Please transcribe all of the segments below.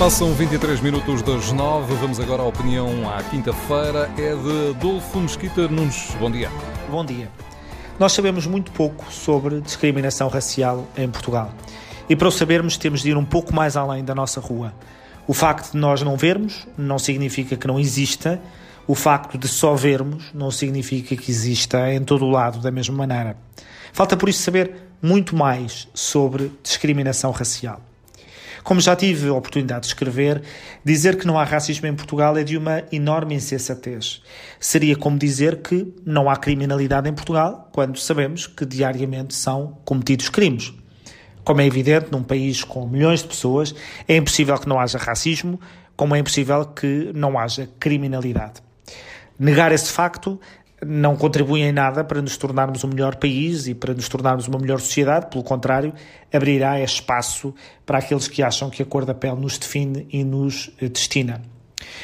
Passam 23 minutos das 9. Vamos agora à opinião à quinta-feira. É de Adolfo Mesquita Nunes. Bom dia. Bom dia. Nós sabemos muito pouco sobre discriminação racial em Portugal. E para o sabermos, temos de ir um pouco mais além da nossa rua. O facto de nós não vermos não significa que não exista. O facto de só vermos não significa que exista em todo o lado da mesma maneira. Falta por isso saber muito mais sobre discriminação racial. Como já tive a oportunidade de escrever, dizer que não há racismo em Portugal é de uma enorme insensatez. Seria como dizer que não há criminalidade em Portugal, quando sabemos que diariamente são cometidos crimes. Como é evidente, num país com milhões de pessoas, é impossível que não haja racismo, como é impossível que não haja criminalidade. Negar esse facto não contribuem em nada para nos tornarmos um melhor país e para nos tornarmos uma melhor sociedade, pelo contrário, abrirá espaço para aqueles que acham que a cor da pele nos define e nos eh, destina.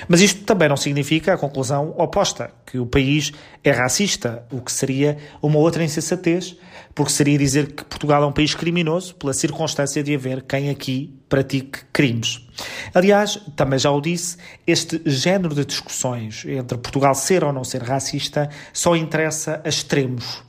Mas isto também não significa a conclusão oposta, que o país é racista, o que seria uma outra insensatez, porque seria dizer que Portugal é um país criminoso pela circunstância de haver quem aqui pratique crimes. Aliás, também já o disse, este género de discussões entre Portugal ser ou não ser racista só interessa a extremos.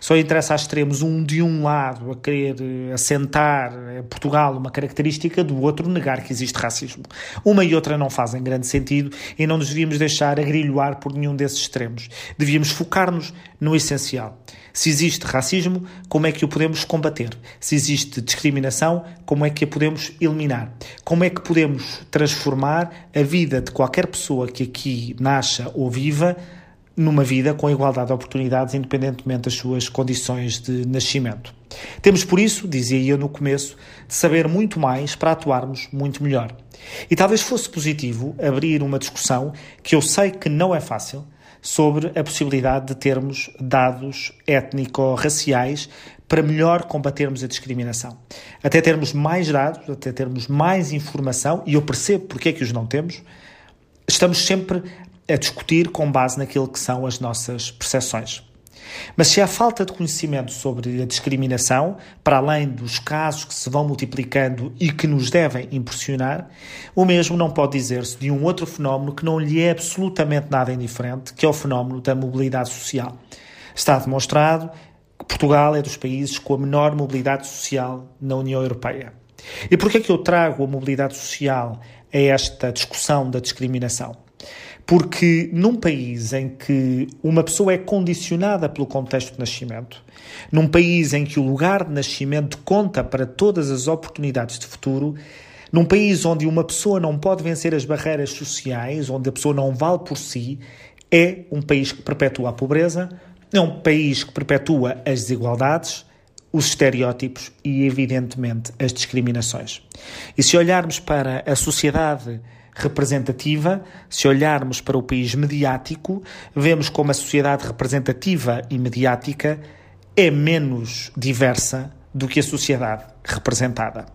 Só interessa a extremos um de um lado a querer eh, assentar em Portugal uma característica, do outro negar que existe racismo. Uma e outra não fazem grande sentido e não nos devíamos deixar agrilhoar por nenhum desses extremos. Devíamos focar-nos no essencial. Se existe racismo, como é que o podemos combater? Se existe discriminação, como é que a podemos eliminar? Como é que podemos transformar a vida de qualquer pessoa que aqui nasça ou viva numa vida com igualdade de oportunidades, independentemente das suas condições de nascimento. Temos, por isso, dizia eu no começo, de saber muito mais para atuarmos muito melhor. E talvez fosse positivo abrir uma discussão que eu sei que não é fácil, sobre a possibilidade de termos dados étnico-raciais para melhor combatermos a discriminação. Até termos mais dados, até termos mais informação, e eu percebo porque é que os não temos, estamos sempre a discutir com base naquilo que são as nossas percepções. Mas se há falta de conhecimento sobre a discriminação, para além dos casos que se vão multiplicando e que nos devem impressionar, o mesmo não pode dizer-se de um outro fenómeno que não lhe é absolutamente nada indiferente, que é o fenómeno da mobilidade social. Está demonstrado que Portugal é dos países com a menor mobilidade social na União Europeia. E por que é que eu trago a mobilidade social a esta discussão da discriminação? Porque num país em que uma pessoa é condicionada pelo contexto de nascimento, num país em que o lugar de nascimento conta para todas as oportunidades de futuro, num país onde uma pessoa não pode vencer as barreiras sociais, onde a pessoa não vale por si, é um país que perpetua a pobreza, é um país que perpetua as desigualdades, os estereótipos e, evidentemente, as discriminações. E se olharmos para a sociedade representativa, se olharmos para o país mediático, vemos como a sociedade representativa e mediática é menos diversa do que a sociedade representada.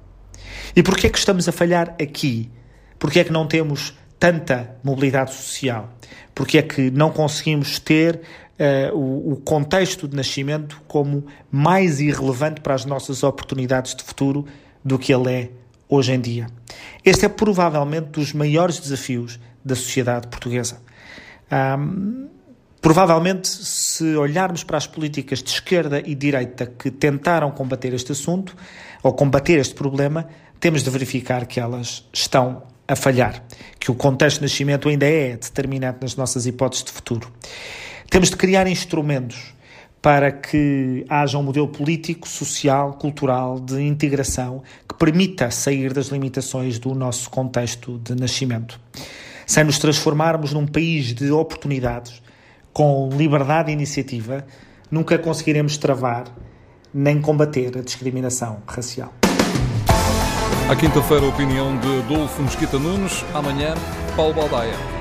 E porquê é que estamos a falhar aqui? Porquê é que não temos tanta mobilidade social? Porquê é que não conseguimos ter uh, o, o contexto de nascimento como mais irrelevante para as nossas oportunidades de futuro do que ele é hoje em dia. Este é provavelmente dos maiores desafios da sociedade portuguesa. Um, provavelmente, se olharmos para as políticas de esquerda e direita que tentaram combater este assunto ou combater este problema, temos de verificar que elas estão a falhar, que o contexto de nascimento ainda é determinante nas nossas hipóteses de futuro. Temos de criar instrumentos para que haja um modelo político, social, cultural, de integração que permita sair das limitações do nosso contexto de nascimento. Sem nos transformarmos num país de oportunidades, com liberdade de iniciativa, nunca conseguiremos travar nem combater a discriminação racial. À quinta-feira, a opinião de Adolfo Mesquita Nunes. Amanhã, Paulo Baldaia.